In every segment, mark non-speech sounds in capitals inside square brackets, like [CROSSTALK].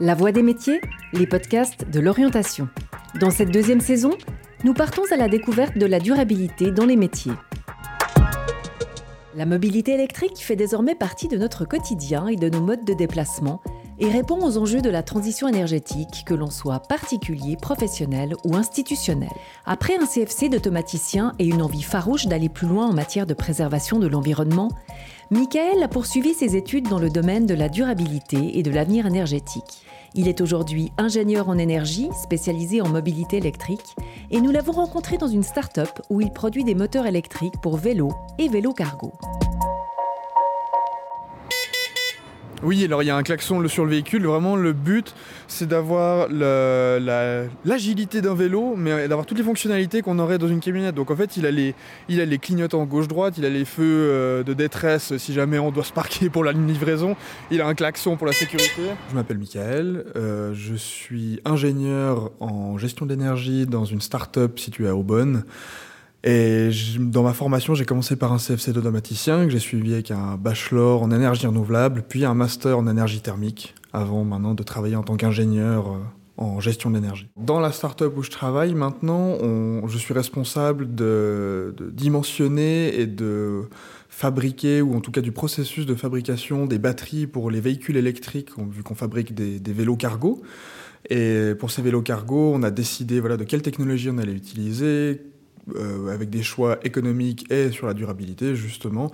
La Voix des métiers, les podcasts de l'orientation. Dans cette deuxième saison, nous partons à la découverte de la durabilité dans les métiers. La mobilité électrique fait désormais partie de notre quotidien et de nos modes de déplacement et répond aux enjeux de la transition énergétique, que l'on soit particulier, professionnel ou institutionnel. Après un CFC d'automaticien et une envie farouche d'aller plus loin en matière de préservation de l'environnement, Michael a poursuivi ses études dans le domaine de la durabilité et de l'avenir énergétique. Il est aujourd'hui ingénieur en énergie, spécialisé en mobilité électrique, et nous l'avons rencontré dans une start-up où il produit des moteurs électriques pour vélos et vélos cargo. Oui, alors il y a un klaxon sur le véhicule. Vraiment, le but, c'est d'avoir l'agilité d'un vélo, mais d'avoir toutes les fonctionnalités qu'on aurait dans une camionnette. Donc en fait, il a les, clignotants gauche-droite, il a les feux euh, de détresse si jamais on doit se parquer pour la livraison, il a un klaxon pour la sécurité. Je m'appelle Michael, euh, je suis ingénieur en gestion d'énergie dans une start-up située à Aubonne. Et dans ma formation, j'ai commencé par un CFC d'automaticien que j'ai suivi avec un bachelor en énergie renouvelable, puis un master en énergie thermique, avant maintenant de travailler en tant qu'ingénieur euh, en gestion d'énergie. Dans la start-up où je travaille maintenant, je suis responsable de, dimensionner et de fabriquer, ou en tout cas du processus de fabrication des batteries pour les véhicules électriques, vu qu'on fabrique des, des vélos cargo. Et pour ces vélos cargo, on a décidé voilà, de quelle technologie on allait utiliser, euh, avec des choix économiques et sur la durabilité, justement.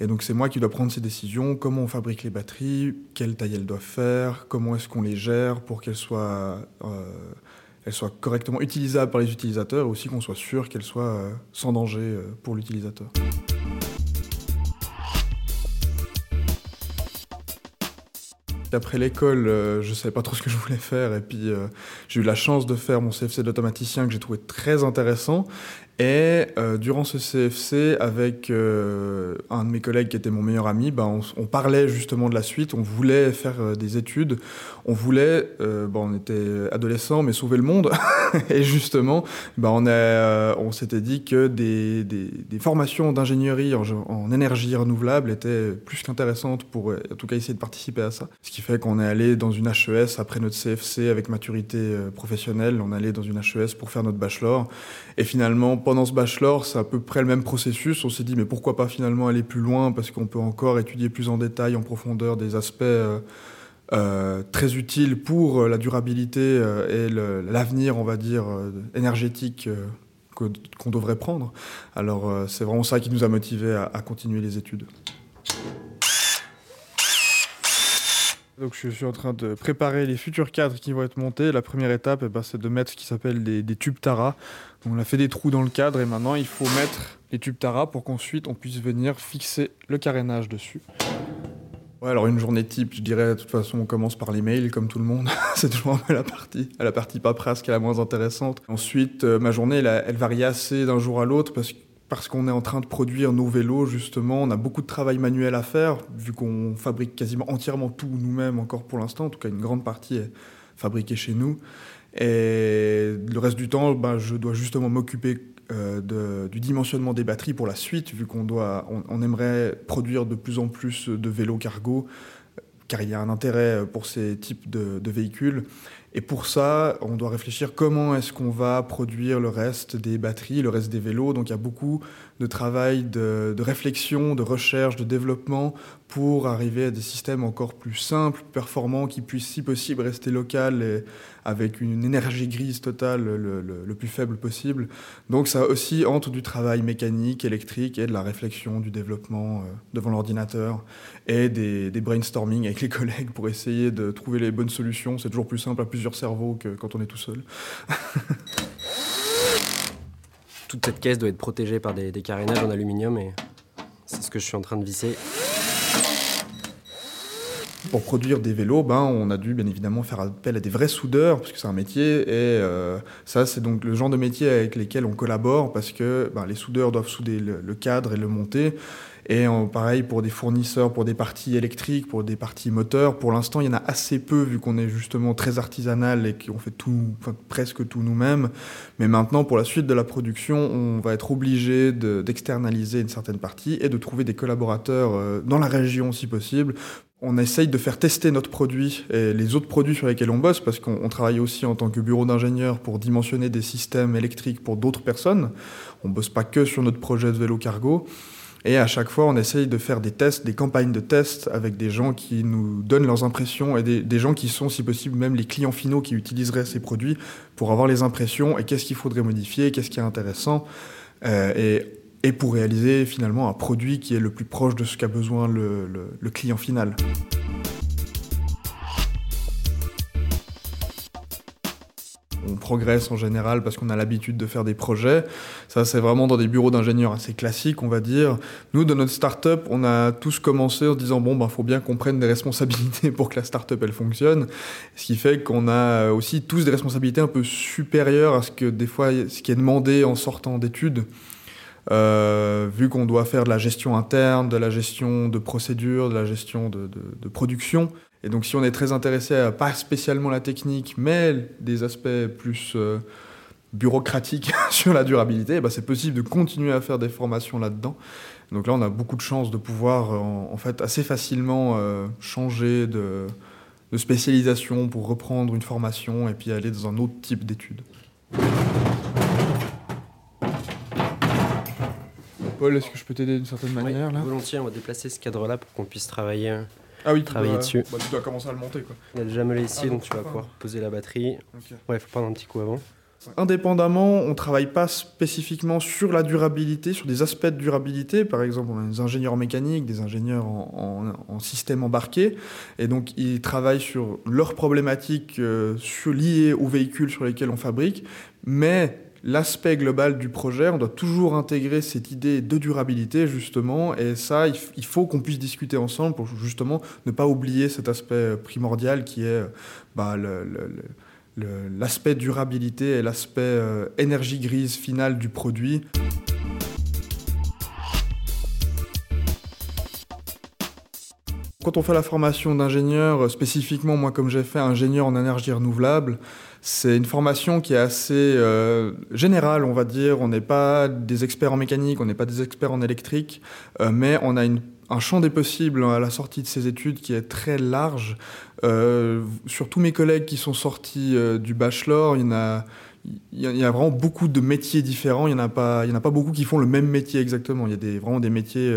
Et donc, c'est moi qui dois prendre ces décisions. Comment on fabrique les batteries? Quelle taille elles doivent faire? Comment est-ce qu'on les gère pour qu'elles soient, euh, soient correctement utilisables par les utilisateurs et aussi qu'on soit sûr qu'elles soient euh, sans danger pour l'utilisateur? Après l'école, je ne savais pas trop ce que je voulais faire. Et puis, j'ai eu la chance de faire mon CFC d'automaticien que j'ai trouvé très intéressant. Et euh, durant ce CFC, avec euh, un de mes collègues qui était mon meilleur ami, ben, on, parlait justement de la suite. On voulait faire euh, des études. On voulait, bon, on était adolescents, mais sauver le monde. [LAUGHS] et justement, ben, on, on s'était dit que des, des, formations d'ingénierie en, en, énergie renouvelable étaient plus qu'intéressantes pour, en tout cas, essayer de participer à ça. Ce qui fait qu'on est allé dans une HES après notre CFC avec maturité professionnelle. On est allé dans une HES pour faire notre bachelor. Et finalement, pendant ce bachelor, c'est à peu près le même processus. On s'est dit, mais pourquoi pas finalement aller plus loin? Parce qu'on peut encore étudier plus en détail, en profondeur, des aspects euh, euh, très utiles pour euh, la durabilité et l'avenir, on va dire, énergétique qu'on devrait prendre. Alors, c'est vraiment ça qui nous a motivés à, continuer les études. Donc je suis en train de préparer les futurs cadres qui vont être montés. La première étape, eh ben, c'est de mettre ce qui s'appelle des, tubes Tara. On a fait des trous dans le cadre et maintenant il faut mettre les tubes Tara pour qu'ensuite on puisse venir fixer le carénage dessus. Ouais, alors une journée type, je dirais, de toute façon, on commence par les mails, comme tout le monde. [LAUGHS] c'est toujours un peu la partie, la partie paperasse qui est la moins intéressante. Ensuite, euh, ma journée, elle, elle, varie assez d'un jour à l'autre parce, parce qu'on est en train de produire nos vélos, justement. On a beaucoup de travail manuel à faire, vu qu'on fabrique quasiment entièrement tout nous-mêmes encore pour l'instant. En tout cas, une grande partie est fabriquée chez nous. Et le reste du temps, ben, je dois justement m'occuper euh, du dimensionnement des batteries pour la suite, vu qu'on on, aimerait produire de plus en plus de vélos cargo, car il y a un intérêt pour ces types de véhicules. Et pour ça, on doit réfléchir comment est-ce qu'on va produire le reste des batteries, le reste des vélos. Donc il y a beaucoup de travail, de, réflexion, de recherche, de développement pour arriver à des systèmes encore plus simples, performants, qui puissent si possible rester local avec une énergie grise totale le, plus faible possible. Donc ça aussi entre du travail mécanique, électrique et de la réflexion, du développement euh, devant l'ordinateur et des, des brainstorming avec les [LAUGHS] collègues pour essayer de trouver les bonnes solutions. C'est toujours plus simple à plusieurs cerveau que quand on est tout seul. Toute cette caisse doit être protégée par des, carénages en aluminium et c'est ce que je suis en train de visser. Pour produire des vélos, ben, on a dû bien évidemment faire appel à des vrais soudeurs, parce que c'est un métier, et euh, ça c'est donc le genre de métier avec lesquels on collabore, parce que ben, les soudeurs doivent souder le cadre et le monter, et pareil pour des fournisseurs, pour des parties électriques, pour des parties moteurs. Pour l'instant, il y en a assez peu vu qu'on est justement très artisanal et qu'on fait tout, enfin, presque tout nous-mêmes. Mais maintenant, pour la suite de la production, on va être obligé d'externaliser une certaine partie et de trouver des collaborateurs euh, dans la région si possible on essaye de faire tester notre produit et les autres produits sur lesquels on bosse, parce qu'on travaille aussi en tant que bureau d'ingénieur pour dimensionner des systèmes électriques pour d'autres personnes. On bosse pas que sur notre projet de vélo cargo. Et à chaque fois, on essaye de faire des tests, des campagnes de tests avec des gens qui nous donnent leurs impressions et des, gens qui sont, si possible, même les clients finaux qui utiliseraient ces produits pour avoir les impressions et qu'est-ce qu'il faudrait modifier, qu'est-ce qui est intéressant. Euh, et, et, pour réaliser finalement un produit qui est le plus proche de ce qu'a besoin le, client final. on progresse en général parce qu'on a l'habitude de faire des projets. Ça, c'est vraiment dans des bureaux d'ingénieurs assez classiques, on va dire. Nous, dans notre start-up, on a tous commencé en se disant bon, ben, faut bien qu'on prenne des responsabilités pour que la start-up elle fonctionne. Ce qui fait qu'on a aussi tous des responsabilités un peu supérieures à ce que des fois, ce qui est demandé en sortant d'études. Euh, vu qu'on doit faire de la gestion interne, de la gestion de procédures, de la gestion de, production, et donc si on est très intéressé à pas spécialement la technique, mais des aspects plus euh, bureaucratiques [LAUGHS] sur la durabilité, bah, c'est possible de continuer à faire des formations là-dedans. Donc là, on a beaucoup de chance de pouvoir en, fait assez facilement euh, changer de, spécialisation pour reprendre une formation et puis aller dans un autre type d'études. Paul, est-ce que je peux t'aider d'une certaine manière là Volontiers, on va déplacer ce cadre-là pour qu'on puisse travailler ah oui, travailler dessus. Bah, tu dois commencer à le monter. Quoi. Il a déjà ici, ah, donc, tu vas pouvoir poser la batterie. Ouais, il faut prendre un petit coup avant. Indépendamment, on ne travaille pas spécifiquement sur la durabilité, sur des aspects de durabilité. Par exemple, on a des ingénieurs mécaniques, des ingénieurs en, en, système embarqué. Et donc, ils travaillent sur leurs problématiques euh, liées aux véhicules sur lesquels on fabrique. Mais l'aspect global du projet, on doit toujours intégrer cette idée de durabilité, justement, et ça, il faut qu'on puisse discuter ensemble pour justement ne pas oublier cet aspect primordial qui est bah, l'aspect durabilité et l'aspect euh, énergie grise finale du produit. Quand on fait la formation d'ingénieur, spécifiquement moi comme j'ai fait ingénieur en énergie renouvelable, c'est une formation qui est assez euh, générale, on va dire. On n'est pas des experts en mécanique, on n'est pas des experts en électrique, euh, mais on a un champ des possibles à la sortie de ces études qui est très large. Euh, sur tous mes collègues qui sont sortis du bachelor, il y en a il y, a vraiment beaucoup de métiers différents. Il n'y en, en a pas beaucoup qui font le même métier exactement. Il y a des, vraiment des métiers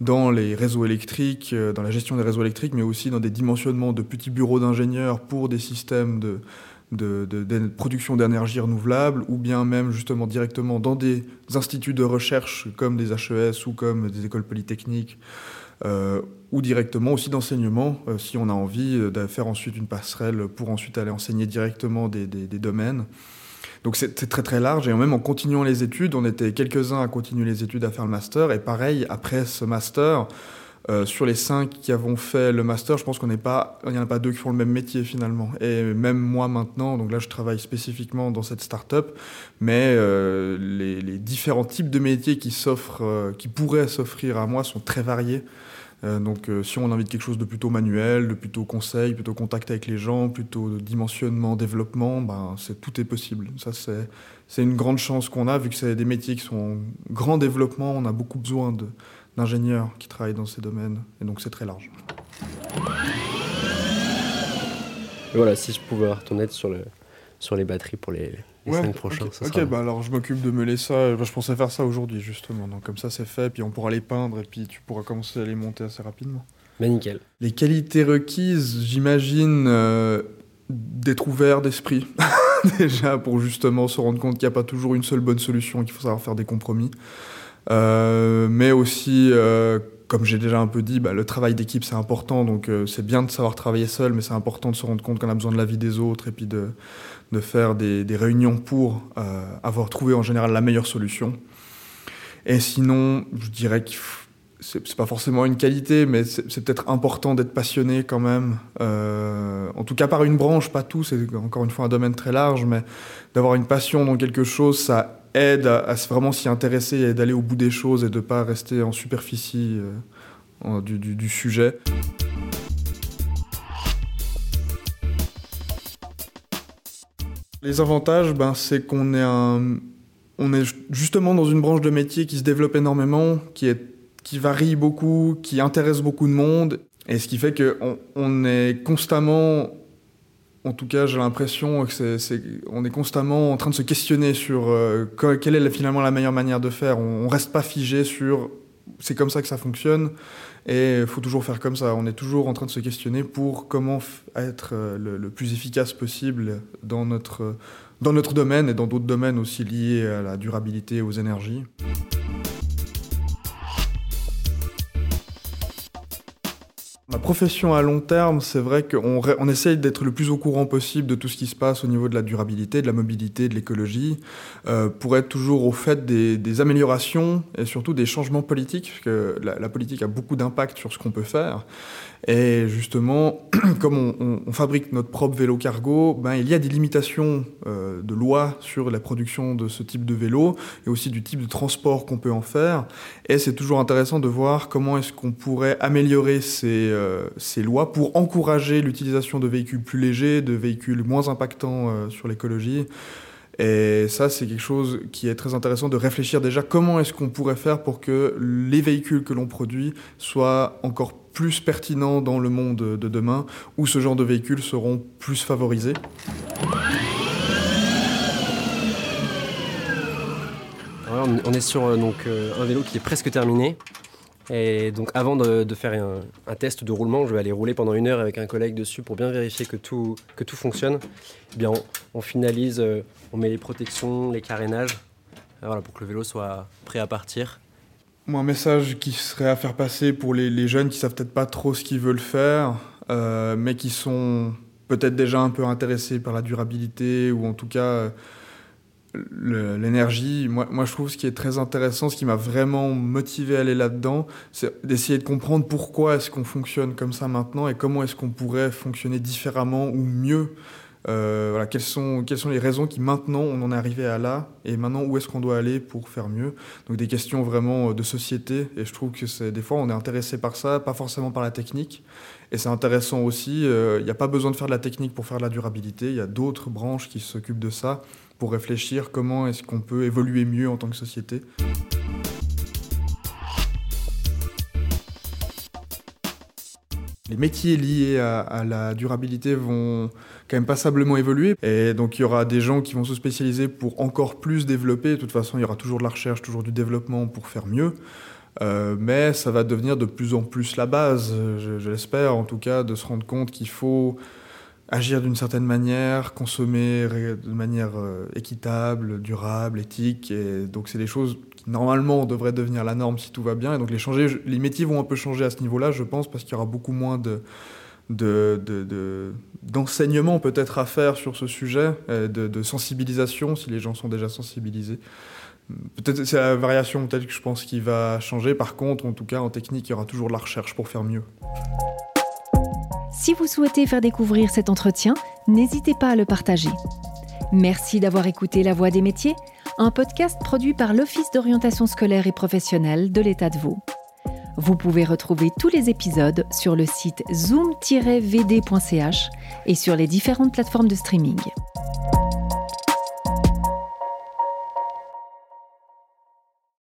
dans les réseaux électriques, dans la gestion des réseaux électriques, mais aussi dans des dimensionnements de petits bureaux d'ingénieurs pour des systèmes de, production d'énergie renouvelable, ou bien même justement directement dans des instituts de recherche comme des HES ou comme des écoles polytechniques, euh, ou directement aussi d'enseignement, euh, si on a envie euh, de faire ensuite une passerelle pour ensuite aller enseigner directement des domaines. Donc c'est très très large, et même en continuant les études, on était quelques-uns à continuer les études à faire le master, et pareil, après ce master, euh, sur les cinq qui avons fait le master, je pense qu'on n'est pas, il n'y en a pas deux qui font le même métier finalement. Et même moi maintenant, donc là je travaille spécifiquement dans cette start-up, mais euh, les, différents types de métiers qui s'offrent, euh, qui pourraient s'offrir à moi sont très variés. Donc si on invite quelque chose de plutôt manuel, de plutôt conseil, plutôt contact avec les gens, plutôt dimensionnement, développement, ben, c'est, tout est possible. Ça c'est, c'est une grande chance qu'on a vu que c'est des métiers qui sont en grand développement, on a beaucoup besoin d'ingénieurs qui travaillent dans ces domaines, et donc c'est très large. voilà, si je pouvais avoir sur, le, sur les batteries pour les, les semaines prochaines. Ok, bah alors je m'occupe de mêler ça. je pensais faire ça aujourd'hui justement. Donc comme ça c'est fait, puis on pourra les peindre et puis tu pourras commencer à les monter assez rapidement. Mais nickel. Les qualités requises, j'imagine euh, d'être ouvert d'esprit [LAUGHS] déjà pour justement se rendre compte qu'il n'y a pas toujours une seule bonne solution, qu'il faut savoir faire des compromis. Euh, mais aussi, euh, comme j'ai déjà un peu dit, bah, le travail d'équipe c'est important, donc euh, c'est bien de savoir travailler seul, mais c'est important de se rendre compte qu'on a besoin de l'avis des autres et puis de, faire des, réunions pour avoir trouvé en général la meilleure solution. Et sinon, je dirais que c'est pas forcément une qualité, mais c'est peut-être important d'être passionné quand même. en tout cas par une branche, pas tout, c'est encore une fois un domaine très large, mais d'avoir une passion dans quelque chose, ça aide à, vraiment s'y intéresser et d'aller au bout des choses et de ne pas rester en superficie euh, du, sujet. Les avantages, ben, c'est qu'on est, un, on est justement dans une branche de métier qui se développe énormément, qui, varie beaucoup, qui intéresse beaucoup de monde. Et ce qui fait qu'on on est constamment, en tout cas j'ai l'impression que on est constamment en train de se questionner sur euh, quelle est finalement la meilleure manière de faire. On, ne reste pas figé sur c'est comme ça que ça fonctionne et il faut toujours faire comme ça. On est toujours en train de se questionner pour comment être euh, le, le, plus efficace possible dans notre, dans notre domaine et dans d'autres domaines aussi liés à la durabilité et aux énergies. Ma profession à long terme, c'est vrai qu'on on essaye d'être le plus au courant possible de tout ce qui se passe au niveau de la durabilité, de la mobilité, de l'écologie, euh, pour être toujours au fait des, améliorations et surtout des changements politiques, parce que la, politique a beaucoup d'impact sur ce qu'on peut faire. Et justement, [CLEARS THROAT] comme on, fabrique notre propre vélo cargo, ben, il y a des limitations euh, de loi sur la production de ce type de vélo et aussi du type de transport qu'on peut en faire. Et c'est toujours intéressant de voir comment est-ce qu'on pourrait améliorer ces euh, ces lois pour encourager l'utilisation de véhicules plus légers, de véhicules moins impactants euh, sur l'écologie. Et ça, c'est quelque chose qui est très intéressant de réfléchir déjà comment est-ce qu'on pourrait faire pour que les véhicules que l'on produit soient encore plus pertinents dans le monde de demain, où ce genre de véhicules seront plus favorisés. on est sur euh, donc, un vélo qui est presque terminé. Et donc avant de, faire un, test de roulement, je vais aller rouler pendant une heure avec un collègue dessus pour bien vérifier que tout, fonctionne. Eh bien, on, finalise, euh, on met les protections, les carénages, euh, voilà, pour que le vélo soit prêt à partir. Un message qui serait à faire passer pour les, jeunes qui savent peut-être pas trop ce qu'ils veulent faire, euh, mais qui sont peut-être déjà un peu intéressés par la durabilité ou en tout cas l'énergie, moi, moi je trouve ce qui est très intéressant, ce qui m'a vraiment motivé à aller là-dedans, c'est d'essayer de comprendre pourquoi est-ce qu'on fonctionne comme ça maintenant et comment est-ce qu'on pourrait fonctionner différemment ou mieux. Euh, voilà, quelles, sont, quelles sont les raisons qui maintenant on en est arrivé à là et maintenant où est-ce qu'on doit aller pour faire mieux? Donc des questions vraiment de société et je trouve que des fois on est intéressé par ça, pas forcément par la technique. Et c'est intéressant aussi, euh, il n'y a pas besoin de faire de la technique pour faire de la durabilité, il y a d'autres branches qui s'occupent de ça pour réfléchir comment est-ce qu'on peut évoluer mieux en tant que société. Les métiers liés à, la durabilité vont quand même passablement évoluer. Et donc il y aura des gens qui vont se spécialiser pour encore plus développer. De toute façon, il y aura toujours de la recherche, toujours du développement pour faire mieux. Euh, mais ça va devenir de plus en plus la base, je l'espère en tout cas, de se rendre compte qu'il faut agir d'une certaine manière, consommer de manière euh, équitable, durable, éthique. Et donc c'est des choses qui normalement devraient devenir la norme si tout va bien. Et donc les, métiers vont un peu changer à ce niveau-là, je pense, parce qu'il y aura beaucoup moins de, d'enseignement peut-être à faire sur ce sujet, de, de, sensibilisation si les gens sont déjà sensibilisés. Peut-être c'est la variation peut-être que je pense qui va changer. Par contre, en tout cas, en technique, il y aura toujours de la recherche pour faire mieux. Si vous souhaitez faire découvrir cet entretien, n'hésitez pas à le partager. Merci d'avoir écouté La Voix des métiers, un podcast produit par l'Office d'orientation scolaire et professionnelle de l'État de Vaud. Vous pouvez retrouver tous les épisodes sur le site zoom-vd.ch et sur les différentes plateformes de streaming.